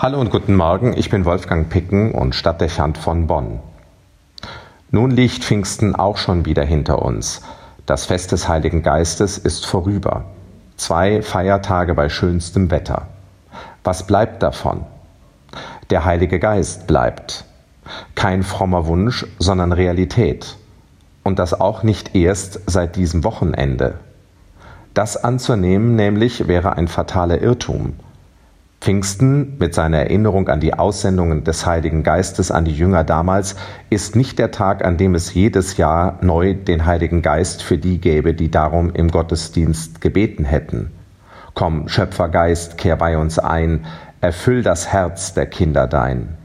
Hallo und guten Morgen, ich bin Wolfgang Picken und Stadtdechant von Bonn. Nun liegt Pfingsten auch schon wieder hinter uns. Das Fest des Heiligen Geistes ist vorüber. Zwei Feiertage bei schönstem Wetter. Was bleibt davon? Der Heilige Geist bleibt. Kein frommer Wunsch, sondern Realität. Und das auch nicht erst seit diesem Wochenende. Das anzunehmen nämlich wäre ein fataler Irrtum Pfingsten mit seiner Erinnerung an die Aussendungen des Heiligen Geistes an die Jünger damals ist nicht der Tag, an dem es jedes Jahr neu den Heiligen Geist für die gäbe, die darum im Gottesdienst gebeten hätten. Komm, Schöpfergeist, kehr bei uns ein, erfüll das Herz der Kinder dein.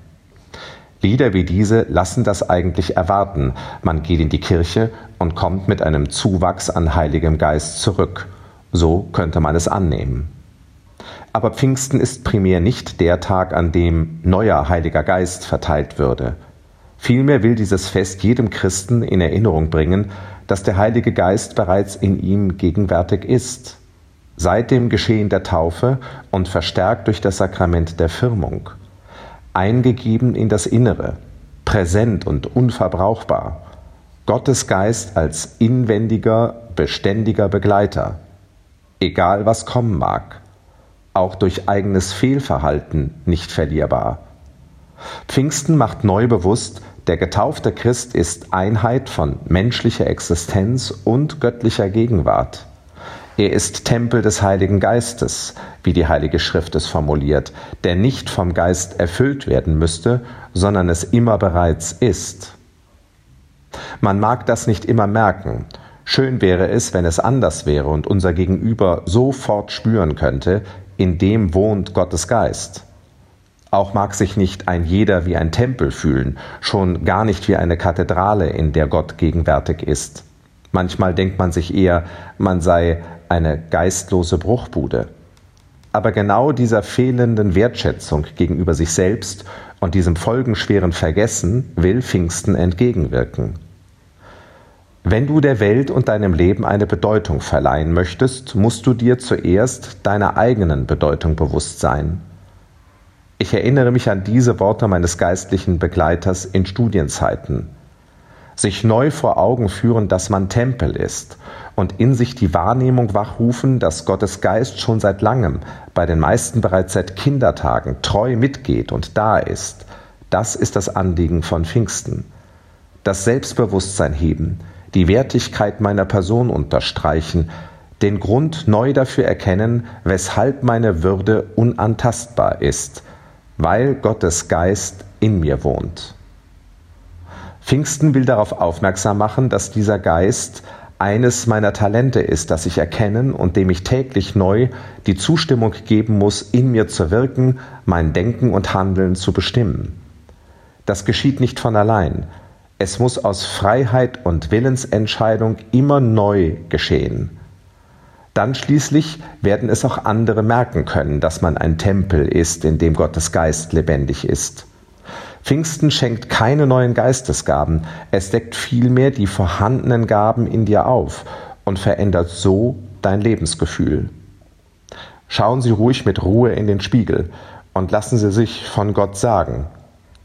Lieder wie diese lassen das eigentlich erwarten. Man geht in die Kirche und kommt mit einem Zuwachs an Heiligem Geist zurück. So könnte man es annehmen. Aber Pfingsten ist primär nicht der Tag, an dem neuer Heiliger Geist verteilt würde. Vielmehr will dieses Fest jedem Christen in Erinnerung bringen, dass der Heilige Geist bereits in ihm gegenwärtig ist, seit dem Geschehen der Taufe und verstärkt durch das Sakrament der Firmung, eingegeben in das Innere, präsent und unverbrauchbar, Gottes Geist als inwendiger, beständiger Begleiter, egal was kommen mag auch durch eigenes Fehlverhalten nicht verlierbar. Pfingsten macht neu bewusst, der getaufte Christ ist Einheit von menschlicher Existenz und göttlicher Gegenwart. Er ist Tempel des Heiligen Geistes, wie die Heilige Schrift es formuliert, der nicht vom Geist erfüllt werden müsste, sondern es immer bereits ist. Man mag das nicht immer merken. Schön wäre es, wenn es anders wäre und unser Gegenüber sofort spüren könnte, in dem wohnt Gottes Geist. Auch mag sich nicht ein jeder wie ein Tempel fühlen, schon gar nicht wie eine Kathedrale, in der Gott gegenwärtig ist. Manchmal denkt man sich eher, man sei eine geistlose Bruchbude. Aber genau dieser fehlenden Wertschätzung gegenüber sich selbst und diesem folgenschweren Vergessen will Pfingsten entgegenwirken. Wenn du der Welt und deinem Leben eine Bedeutung verleihen möchtest, musst du dir zuerst deiner eigenen Bedeutung bewusst sein. Ich erinnere mich an diese Worte meines geistlichen Begleiters in Studienzeiten. Sich neu vor Augen führen, dass man Tempel ist und in sich die Wahrnehmung wachrufen, dass Gottes Geist schon seit langem, bei den meisten bereits seit Kindertagen, treu mitgeht und da ist. Das ist das Anliegen von Pfingsten. Das Selbstbewusstsein heben, die Wertigkeit meiner Person unterstreichen, den Grund neu dafür erkennen, weshalb meine Würde unantastbar ist, weil Gottes Geist in mir wohnt. Pfingsten will darauf aufmerksam machen, dass dieser Geist eines meiner Talente ist, das ich erkennen und dem ich täglich neu die Zustimmung geben muss, in mir zu wirken, mein Denken und Handeln zu bestimmen. Das geschieht nicht von allein, es muss aus Freiheit und Willensentscheidung immer neu geschehen. Dann schließlich werden es auch andere merken können, dass man ein Tempel ist, in dem Gottes Geist lebendig ist. Pfingsten schenkt keine neuen Geistesgaben, es deckt vielmehr die vorhandenen Gaben in dir auf und verändert so dein Lebensgefühl. Schauen Sie ruhig mit Ruhe in den Spiegel und lassen Sie sich von Gott sagen,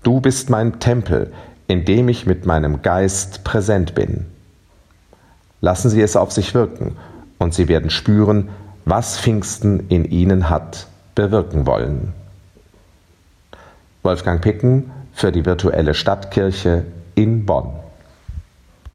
du bist mein Tempel, indem ich mit meinem Geist präsent bin. Lassen Sie es auf sich wirken und Sie werden spüren, was Pfingsten in Ihnen hat bewirken wollen. Wolfgang Picken für die virtuelle Stadtkirche in Bonn.